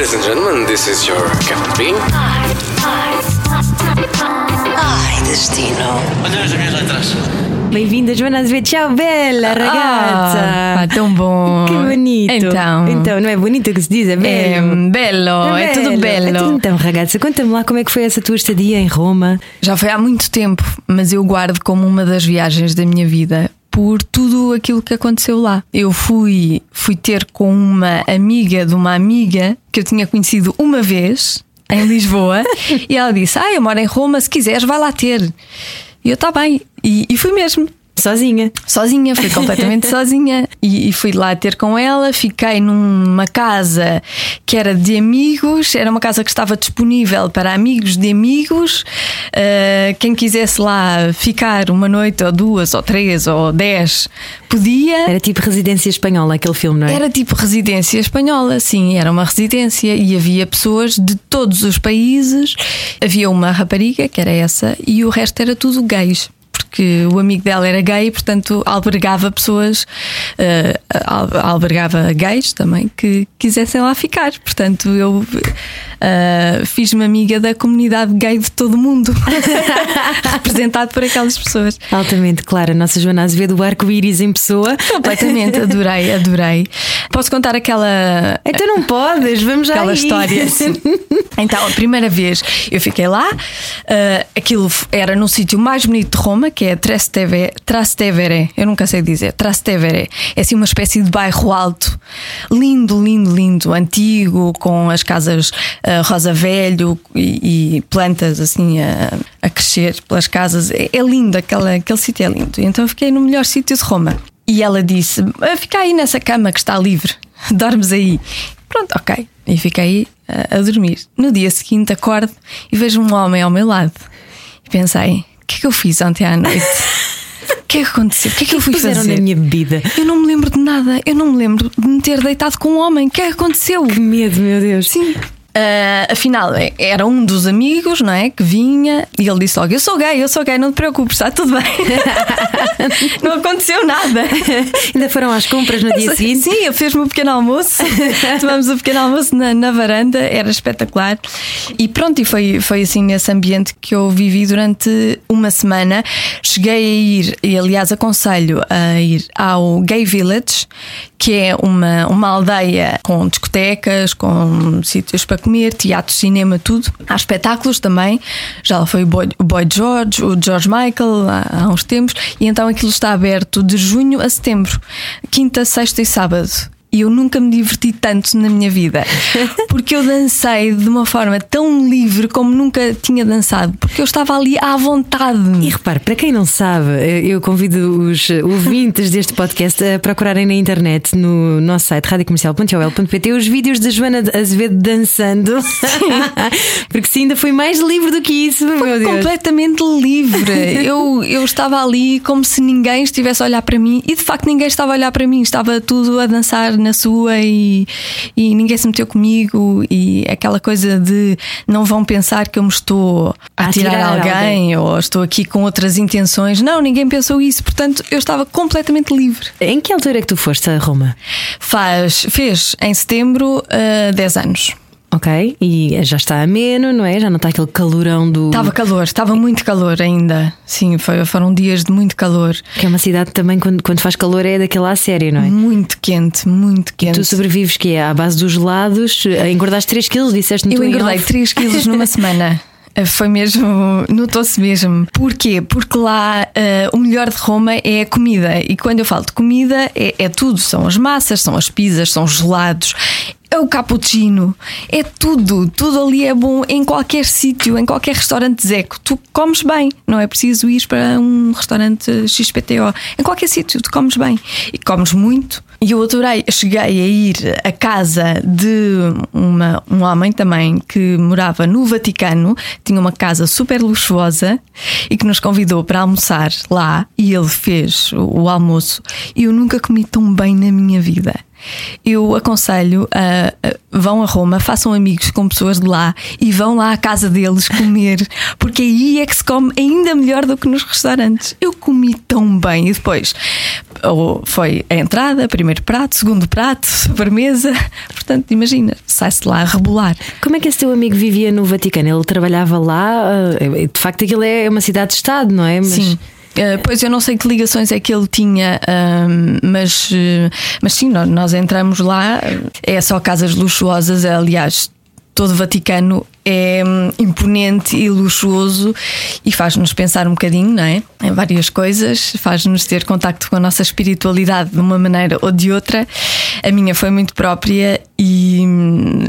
Ladies and gentlemen, this is your Captain Bean. Ai, destino. Olha as minhas letras. Bem-vinda, Joana Azevedo. Ciao, bella ragazza. Ah, tão bom. Que bonito. Então. Então, não é bonito que se diz, é É bello. belo, é, tudo bello. belo. Então, ragazza, conta-me lá como é que foi essa tua estadia em Roma. Já foi há muito tempo, mas eu guardo como uma das viagens da minha vida por tudo aquilo que aconteceu lá. Eu fui, fui ter com uma amiga de uma amiga que eu tinha conhecido uma vez em Lisboa e ela disse: Ah, eu moro em Roma, se quiseres, vai lá ter. E eu, tá bem. E, e fui mesmo. Sozinha. Sozinha, fui completamente sozinha e, e fui lá ter com ela. Fiquei numa casa que era de amigos, era uma casa que estava disponível para amigos de amigos. Uh, quem quisesse lá ficar uma noite, ou duas, ou três, ou dez, podia. Era tipo residência espanhola, aquele filme, não é? Era tipo residência espanhola, sim, era uma residência e havia pessoas de todos os países. Havia uma rapariga, que era essa, e o resto era tudo gays. Porque o amigo dela era gay, portanto albergava pessoas, al- albergava gays também que quisessem lá ficar. Portanto, eu eh, fiz-me amiga da comunidade gay de todo o mundo, representado por aquelas pessoas. Altamente, claro. A nossa Joana Azevedo, o arco-íris em pessoa. Completamente, adorei, adorei. Posso contar aquela Então não podes, vamos já aquela aí. história. Então, a primeira vez eu fiquei lá, ah, aquilo era no sítio mais bonito de Roma, que é Trastevere, Trastevere. Eu nunca sei dizer, Trastevere. É assim uma espécie de bairro alto, lindo, lindo, lindo, antigo, com as casas ah, rosa velho e, e plantas assim a, a crescer pelas casas. É, é lindo, aquela, aquele sítio é lindo. Então eu fiquei no melhor sítio de Roma. E ela disse: "Ah, Fica aí nessa cama que está livre, dormes aí. Pronto, ok. E fiquei a, a dormir. No dia seguinte acordo e vejo um homem ao meu lado. E pensei: que é que eu fiz ontem à noite? O que é que aconteceu? O que é que eu fui fazer? na minha bebida. Eu não me lembro de nada. Eu não me lembro de me ter deitado com um homem. O que é que aconteceu? Que medo, meu Deus. Sim. Ah, afinal, é- era um dos amigos, não é? Que vinha e ele disse logo: Eu sou gay, eu sou gay, não te preocupes, está tudo bem. não aconteceu nada. Ainda foram às compras no dia seguinte. Sim, ele fez-me um pequeno almoço. Tomamos o pequeno almoço na, na varanda, era espetacular. E pronto, e foi, foi assim nesse ambiente que eu vivi durante uma semana. Cheguei a ir, e aliás aconselho a ir ao Gay Village, que é uma, uma aldeia com discotecas, com sítios para comer, teatro, cinema, tudo. Há espetáculos também. Já lá foi o Boy, o Boy George, o George Michael há, há uns tempos, e então aquilo está aberto de junho a setembro, quinta, sexta e sábado. E eu nunca me diverti tanto na minha vida, porque eu dancei de uma forma tão livre como nunca tinha dançado, porque eu estava ali à vontade. E repare, para quem não sabe, eu convido os ouvintes deste podcast a procurarem na internet, no nosso site radiocomercial.ol.pt, os vídeos da Joana Azevedo dançando. Porque se ainda foi mais livre do que isso, meu Deus. completamente livre. Eu, eu estava ali como se ninguém estivesse a olhar para mim e de facto ninguém estava a olhar para mim, estava tudo a dançar na sua e, e ninguém se meteu comigo. E aquela coisa de não vão pensar que eu me estou a, A tirar, tirar alguém, alguém. ou estou aqui com outras intenções. Não, ninguém pensou isso, portanto eu estava completamente livre. Em que altura é que tu foste a Roma? Faz, fez em setembro uh, 10 anos. Ok, e já está ameno, não é? Já não está aquele calorão do. Estava calor, estava muito calor ainda. Sim, foi, foram dias de muito calor. Que é uma cidade também, quando, quando faz calor, é daquela a sério, não é? Muito quente, muito quente. Tu sobrevives que é à base dos gelados, engordaste 3 quilos, disseste-me Eu engordei off. 3 quilos numa semana. Eh, Foi mesmo, notou-se mesmo. Porquê? Porque lá eh, o melhor de Roma é a comida. E quando eu falo de comida, é, é tudo: são as massas, são as pizzas, são os gelados. É o cappuccino, é tudo, tudo ali é bom em qualquer sítio, em qualquer restaurante Zeco. Tu comes bem, não é preciso ir para um restaurante XPTO. Em qualquer sítio, tu comes bem e comes muito. E eu adorei, cheguei a ir à casa de uma, um homem também que morava no Vaticano, tinha uma casa super luxuosa e que nos convidou para almoçar lá e ele fez o, o almoço e eu nunca comi tão bem na minha vida. Eu aconselho a, a- vão a Roma, façam amigos com pessoas de lá e vão lá à casa deles comer, porque aí é que se come ainda melhor do que nos restaurantes. Eu comi tão bem e depois ou foi a entrada, primeiro prato, segundo prato, sobremesa. Portanto, imagina, sai-se lá a rebolar. Como é que esse teu amigo vivia no Vaticano? Ele trabalhava lá? eh, De facto, aquilo é uma cidade-estado, não é? Mas- Sim. Uh, pois eu não sei que ligações é que ele tinha, mas, uh, mas sim, nó- nós entramos lá, é só casas luxuosas, aliás. Todo o Vaticano é hum, imponente e luxuoso e faz-nos pensar um bocadinho, não é? Em várias coisas, faz-nos ter contacto com a nossa espiritualidade de uma maneira ou de outra. A minha foi muito própria e hum,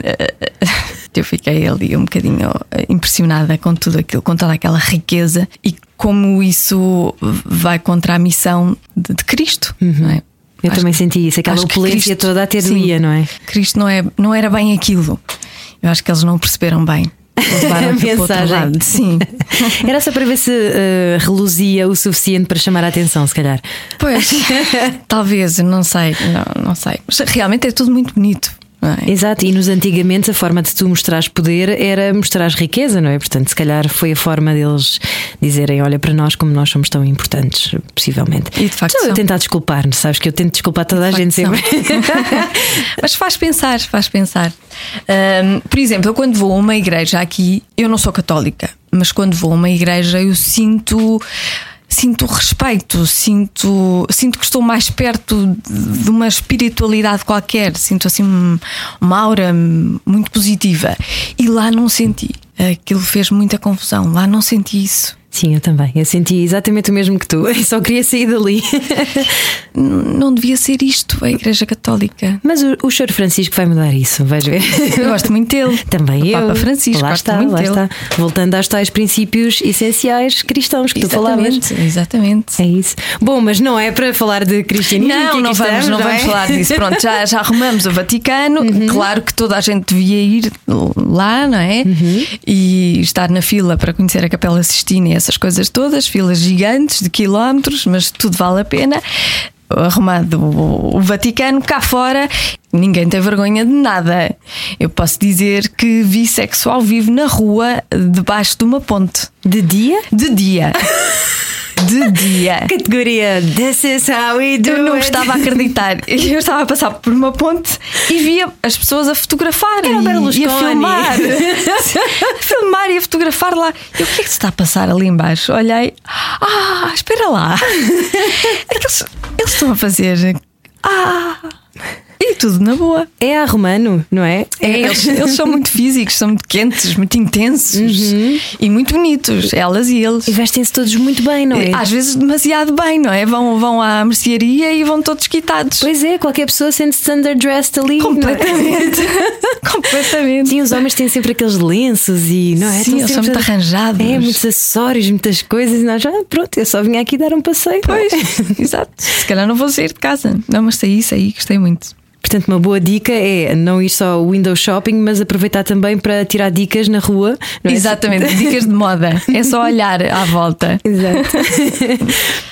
eu fiquei ali um bocadinho impressionada com tudo aquilo, com toda aquela riqueza e como isso vai contra a missão de, de Cristo, não é? Eu Acho também que- senti isso, aquela opulência Cristo- toda sim, doía, não é? Cristo não, é, não era bem aquilo. Eu acho que eles não perceberam bem. A aquilo para o outro mensagem. Sim. Era só para ver se eh, reluzia o suficiente para chamar a atenção, se calhar. Pois, talvez, não sei, não, não sei. Mas realmente é tudo muito bonito. É? Exato, e nos antigamente a forma de tu mostrares poder era mostrares riqueza, não é? Portanto, se calhar foi a forma deles dizerem: olha para nós como nós somos tão importantes, possivelmente. E de facto Estou a tentar desculpar-nos, sabes que eu tento desculpar toda a gente sempre. Mas faz pensar, faz pensar. Ahm, por exemplo, eu quando vou a uma igreja aqui, eu não sou católica, mas quando vou a uma igreja eu sinto. Sinto respeito, sinto, sinto que estou mais perto de uma espiritualidade qualquer, sinto assim um- uma aura muito positiva. E lá não senti. Aquilo fez muita confusão. Lá não senti isso. Sim, eu também. Eu senti exatamente o mesmo que tu. Eu só queria sair dali. Não devia ser isto, a Igreja Católica. Mas o, o Senhor Francisco vai mudar isso, vais ver. Eu gosto muito dele. Também O eu. Papa Francisco, lá está, muito lá dele. está. Voltando aos tais princípios essenciais cristãos que tu falavas. Exatamente, exatamente. É isso. Bom, mas não é para falar de cristianismo. Não, não vamos, estamos, não é? vamos falar disso. Pronto, já, já arrumamos o Vaticano. Claro que toda a gente devia ir lá, não é? E estar na fila para conhecer a Capela Sistina e essas coisas todas, filas gigantes de quilómetros, mas tudo vale a pena. Arrumado o Vaticano cá fora, ninguém tem vergonha de nada. Eu posso dizer que vi sexo ao vivo na rua, debaixo de uma ponte. De dia? De dia. De dia. Categoria This is how we do Eu não it. estava a acreditar. Eu estava a passar por uma ponte e via as pessoas a fotografar Era e, e a filmar. a filmar e a fotografar lá. Eu, o que é que se está a passar ali embaixo? Olhei, ah, espera lá. Aqueles, eles estão a fazer. Ah! E tudo na boa. É a romano, não é? É, eles, eles são muito físicos, são muito quentes, muito intensos e muito bonitos, elas e eles. E vestem-se todos muito bem, não é? Às vezes demasiado bem, não é? Vão, vão à mercearia e vão todos quitados. Pois é, qualquer pessoa sente-se underdressed ali. é? Completamente. Completamente. Sim, os homens têm sempre aqueles lenços e não é? Sim, eles são muito arranjados. É, muitos acessórios, muitas coisas. E nós já, pronto, eu só vim aqui dar um passeio. Pois, exato. Se calhar não vou sair de casa. Não, mas saí, saí, gostei muito. Portanto, uma boa dica é não ir só ao window shopping, mas aproveitar também para tirar dicas na rua. é? Exatamente, dicas de moda. É só olhar à volta. Exato.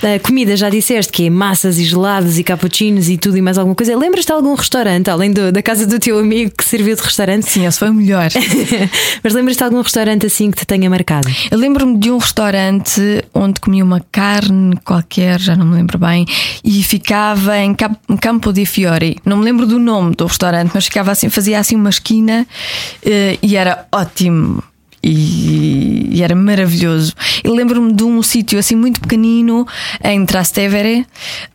A comida, já disseste que é massas e gelados e cappuccinos e tudo e mais alguma coisa. Lembras-te de algum restaurante, além do- da casa do teu amigo que serviu de restaurante? Sim, esse foi o melhor. Mas lembras-te de algum restaurante assim que te tenha marcado? Eu lembro-me de um restaurante onde comia uma carne qualquer, já não me lembro bem, e ficava em Campo di Fiori. Não me lembro do nome do restaurante, mas ficava assim, fazia assim uma esquina eh, e era ótimo. E, e era maravilhoso. Eu lembro-me de um sítio assim muito pequenino em Trastevere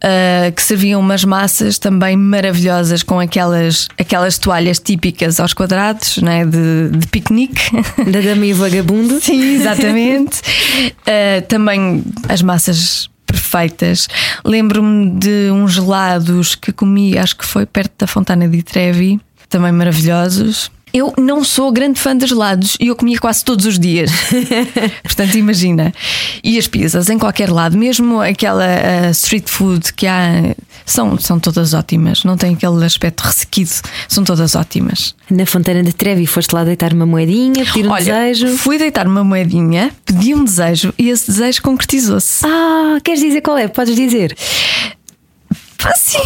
eh, que serviam umas massas também maravilhosas com aquelas, aquelas toalhas típicas aos quadrados né, de, de piquenique. Da Dama e Vagabundo? Sim, exatamente. Uh, também as massas perfeitas. Lembro-me de uns gelados que comi, acho que foi perto da Fontana di Trevi, também maravilhosos. Eu não sou grande fã de gelados e eu comia quase todos os dias. Portanto, imagina. E as pizzas em qualquer lado, mesmo aquela uh, street food que há, são, são todas ótimas. Não tem aquele aspecto ressequido, são todas ótimas. Na Fontana de Trevi foste lá deitar uma moedinha, pedir um Olha, desejo. fui deitar uma moedinha, pedi um desejo e esse desejo concretizou-se. Ah, queres dizer qual é? Podes dizer. Assim.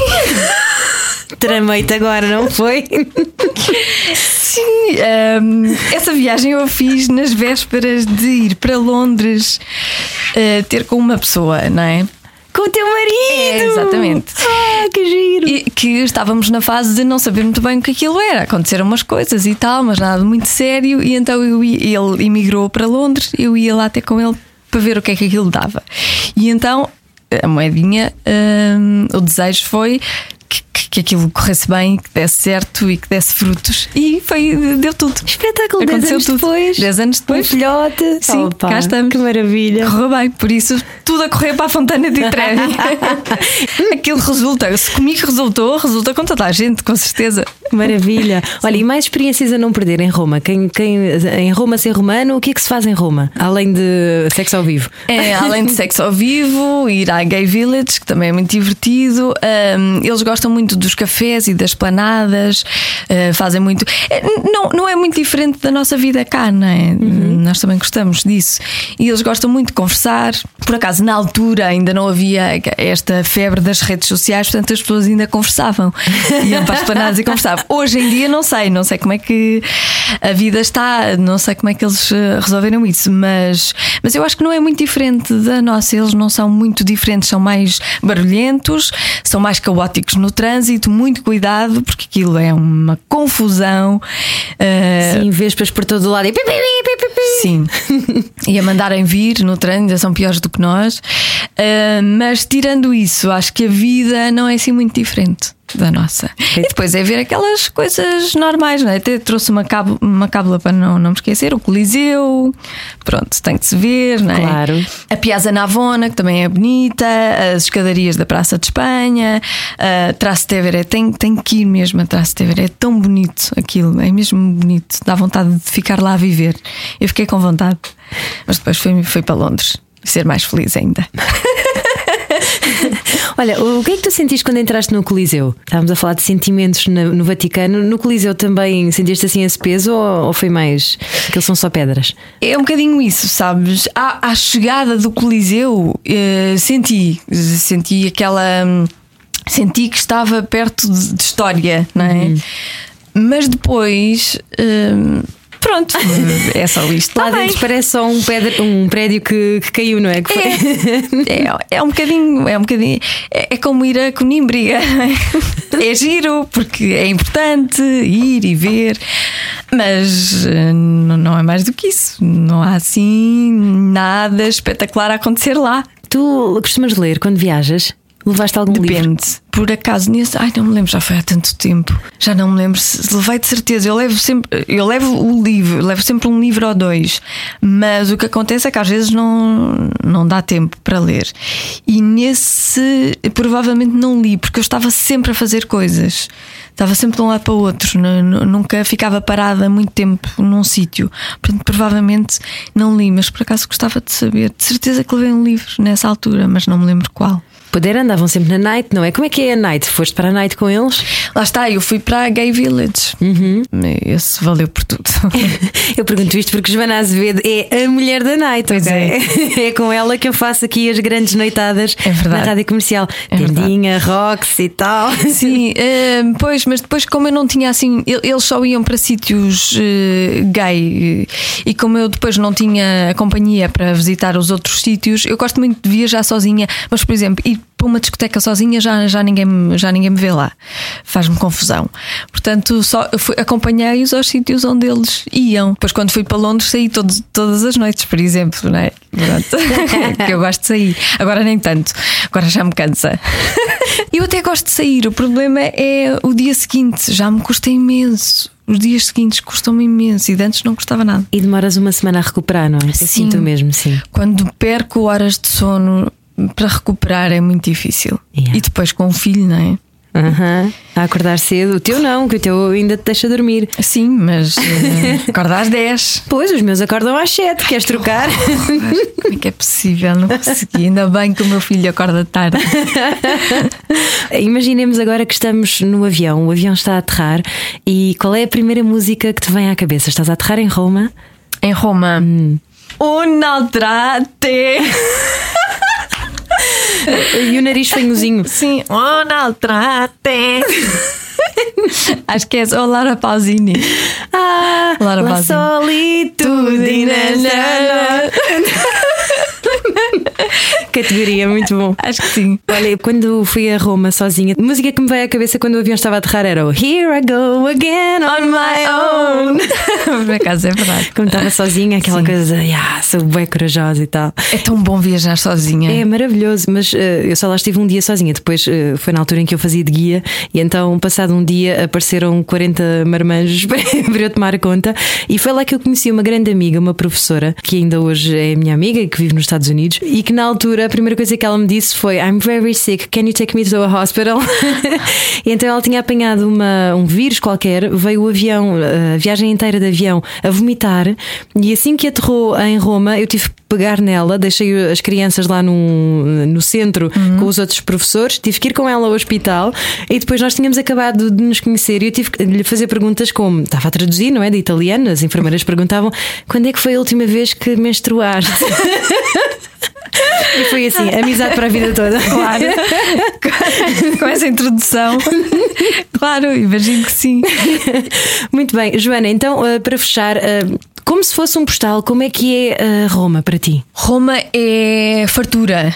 Tramei-te agora, não foi? Sim, ehm, essa viagem eu fiz nas vésperas de ir para Londres eh, ter com uma pessoa, não é? Com o teu marido! É, exatamente. Ah, que giro! E que estávamos na fase de não saber muito bem o que aquilo era. Aconteceram umas coisas e tal, mas nada muito sério. E então eu ele emigrou para Londres, eu ia lá ter com ele para ver o que é que aquilo dava. E então a moedinha, hum, o desejo foi que, aquilo corresse bem, que desse certo e que desse frutos. E foi, deu tudo. Espetáculo, 10 Aconteceu anos tudo. depois. 10 anos Um depois. filhote. Sim, Opa, cá estamos. Que maravilha. Correu bem, por isso tudo a correr para a Fontana de Trevi. Aquilo resulta. Se comigo resultou, resulta com toda a gente, com certeza. Maravilha. Olha, e mais experiências a não perder em Roma? Quem, quem, em Roma ser romano, o que é que se faz em Roma? Além de sexo ao vivo? É, além de sexo ao vivo, ir à Gay Village, que também é muito divertido. Ahm, eles gostam muito dos cafés e das planadas, ah, fazem muito. é, não, não é muito diferente da nossa vida cá, não é? Nós também gostamos disso. E eles gostam muito de conversar. Por acaso, na altura ainda não havia esta febre das redes sociais, portanto as pessoas ainda conversavam. Iam para as planadas e conversavam. Hoje em dia não sei, não sei como é que a vida está, não sei como é que eles eh, resolveram isso, mas, mas eu acho que não é muito diferente da nossa. Eles não são muito diferentes, são mais barulhentos, são mais caóticos no trânsito, muito cuidado, porque aquilo é uma confusão. eh, Sim, vespas por todo o lado e. Sim. e a mandarem vir no ainda são piores do que nós. Ah, mas tirando isso, acho que a vida não é assim muito diferente da nossa. E depois é ver aquelas coisas normais, não é? Até trouxe uma, cábula, uma cábula para não, não me esquecer, o Coliseu, pronto, tem de se ver, não é? Claro. A Piazza Navona, que também é bonita, as escadarias da Praça de Espanha, a Trastevere, tem, tem que ir mesmo a Trastevere, é tão bonito aquilo, é mesmo bonito, dá vontade de ficar lá a viver. Eu fiquei com vontade, mas depois fui, fui para Londres. Ser mais feliz ainda. Olha, o que é que tu sentiste quando entraste no Coliseu? Estávamos a falar de sentimentos no, no Vaticano. No Coliseu também sentiste assim esse peso ou, foi mais. Aqueles são só pedras? É um bocadinho isso, sabes? À, à chegada do Coliseu, eh, senti, senti aquela. hum, Senti que estava perto de, de história, não é? Mas depois. hum, pronto, é só isto. Lá bem. dentro parece só um, pedra- um prédio que, que caiu, não é? Que foi- É, é um bocadinho, é um bocadinho, é, é como ir a Conímbriga. É giro, porque é importante ir e ver, mas eh, não é mais do que isso. Não há assim nada espetacular a acontecer lá. Tu costumas ler quando viajas? Levaste algum livro? Depende. Por acaso nesse. Ai, não me lembro, já foi há tanto tempo. Já não me lembro se levei de certeza. Eu levo sempre. Eu levo o livro, levo sempre um livro ou dois. Mas o que acontece é que às vezes não, não dá tempo para ler. E nesse provavelmente não li, porque eu estava sempre a fazer coisas. Estava sempre de um lado para o outro, nu- nu- nunca ficava parada muito tempo num sítio. Portanto, provavelmente não li, mas por acaso gostava de saber. De certeza que levei um livro nessa altura, mas não me lembro qual. Poder andavam sempre na night, não é? Como é que é a night? Foste para a night com eles? Lá está, eu fui para a Gay Village. Esse valeu por tudo. Eu pergunto isto porque Joana Azevedo é a mulher da night, Pois ok? É com ela que eu faço aqui as grandes noitadas É verdade. na rádio comercial. É. Tendinha, rocks e tal. Sim, eh, pois, mas depois, como eu não tinha assim, el- eles só iam para sítios eh, gay e como eu depois não tinha companhia para visitar os outros sítios, eu gosto muito de viajar sozinha, mas por exemplo, ir para uma discoteca sozinha já, já, ninguém, me- já ninguém me vê lá, faz-me confusão. Portanto, só eu acompanhei-os aos sítios onde eles iam. Depois, quando fui para Londres, saí todos, todas as noites, por exemplo, não é? Que eu gosto de sair. Agora nem tanto, agora já me cansa. Eu até gosto de sair, o problema é o dia seguinte, já me custa imenso. Os dias seguintes custam-me imenso e de antes não custava nada. E demoras uma semana a recuperar, não é? Eu Sim. sinto mesmo, sim. Quando perco horas de sono para recuperar é muito difícil. Yeah. E depois com o filho, não é? Aham. A acordar cedo. O teu não, que o teu ainda te deixa dormir. Sim, mas eh, acorda às 10. Pois, os meus acordam às 7. Queres trocar? Como é que é possível? Não consegui. Ainda bem que o meu filho acorda tarde. Imaginemos agora que estamos no avião, o avião está a aterrar e qual é a primeira música que te vem à cabeça? Estás a aterrar em Roma? Em Roma. Un'altrate. E o nariz fanhozinho. Sim, un'altrate. Acho que é o Laura Pausini. Ah, Laura la Pausini. solitude Categoria, muito bom. Acho que sim. Olha, quando fui a Roma sozinha, a música que me veio à cabeça quando o avião estava a aterrar era o Here I Go Again on My Own. Por acaso é verdade. Como estava sozinha, aquela Sim. coisa, yeah, sou bem corajosa e tal. É tão bom viajar sozinha. É maravilhoso, mas eh, eu só lá estive um dia sozinha. Depois eh, foi na altura em que eu fazia de guia, e então, passado um dia, apareceram 40 marmanjos para eu tomar conta. E foi lá que eu conheci uma grande amiga, uma professora, que ainda hoje é minha amiga, que vive nos Estados Unidos, e que na altura a primeira coisa que ela me disse foi: I'm very sick, can you take me to a hospital? e então ela tinha apanhado uma, um vírus qualquer, veio o avião, a viagem inteira de avião, a vomitar, e assim que aterrou em Roma, eu tive que pegar nela, deixei as crianças lá no, no centro com os outros professores, tive que ir com ela ao hospital e depois nós tínhamos acabado de nos conhecer e eu tive que lhe fazer perguntas como estava a traduzir, não é? De italiano, as enfermeiras perguntavam quando é que foi a última vez que menstruaste? E foi assim, amizade para a vida toda. Claro. Com essa introdução. Claro, imagino que sim. Muito bem, Joana, então eh, fechar, eh, como se fosse um postal, como é que é eh, Roma para ti? Roma é fartura.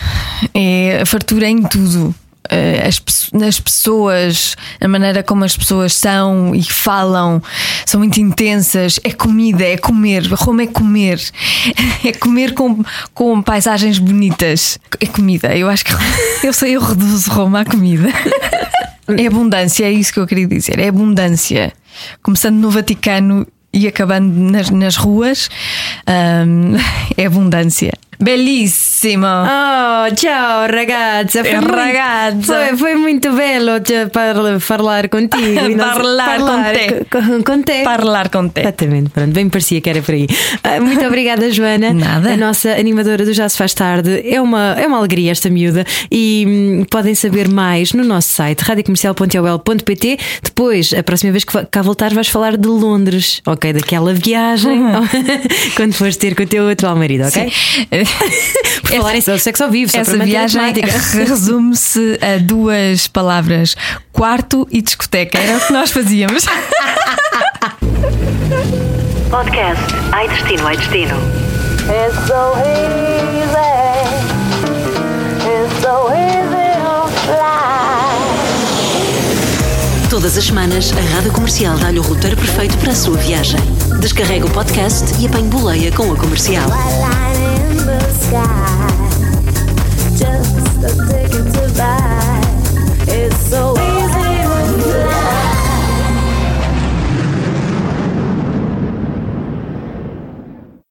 É fartura em tudo. Eh, As, nas pessoas, a maneira como as pessoas são e falam são muito intensas. É comida, é comer. Roma é comer. É comer com, com paisagens bonitas. É comida. Eu acho que eu sei, eu reduzo Roma à comida. É abundância, é isso que eu queria dizer. É abundância. Começando no Vaticano e acabando nas, nas ruas, hum, é abundância. Belíssimo! Oh, ciao ragazza, foi, muito- Ragazza. foi, foi muito bello te par- falar contigo Parlar com te. com, com te. Parlar com te. Exatamente, pronto, bem parecia que era por aí. Ah, muito obrigada, Joana. Nada. A nossa animadora do Já Se Faz Tarde. É uma, é uma alegria esta miúda. E hum, podem saber mais no nosso site radiocomercial.ol.pt. Depois, a próxima vez que cá voltar, vais falar de Londres, ok? Daquela viagem quando fores ter com o teu atual marido, ok? Sim. Por falar em sexo ao vivo, só Essa viagem resume-se a duas palavras: quarto e discoteca. Era o que nós fazíamos. Podcast Ai Destino, Ai Destino. It's so easy. It's so easy to fly. Todas as semanas, a Rádio Comercial dá-lhe o roteiro perfeito para a sua viagem. Descarrega o podcast e apanhe boleia com a comercial. sky, just a ticket to buy. It's so.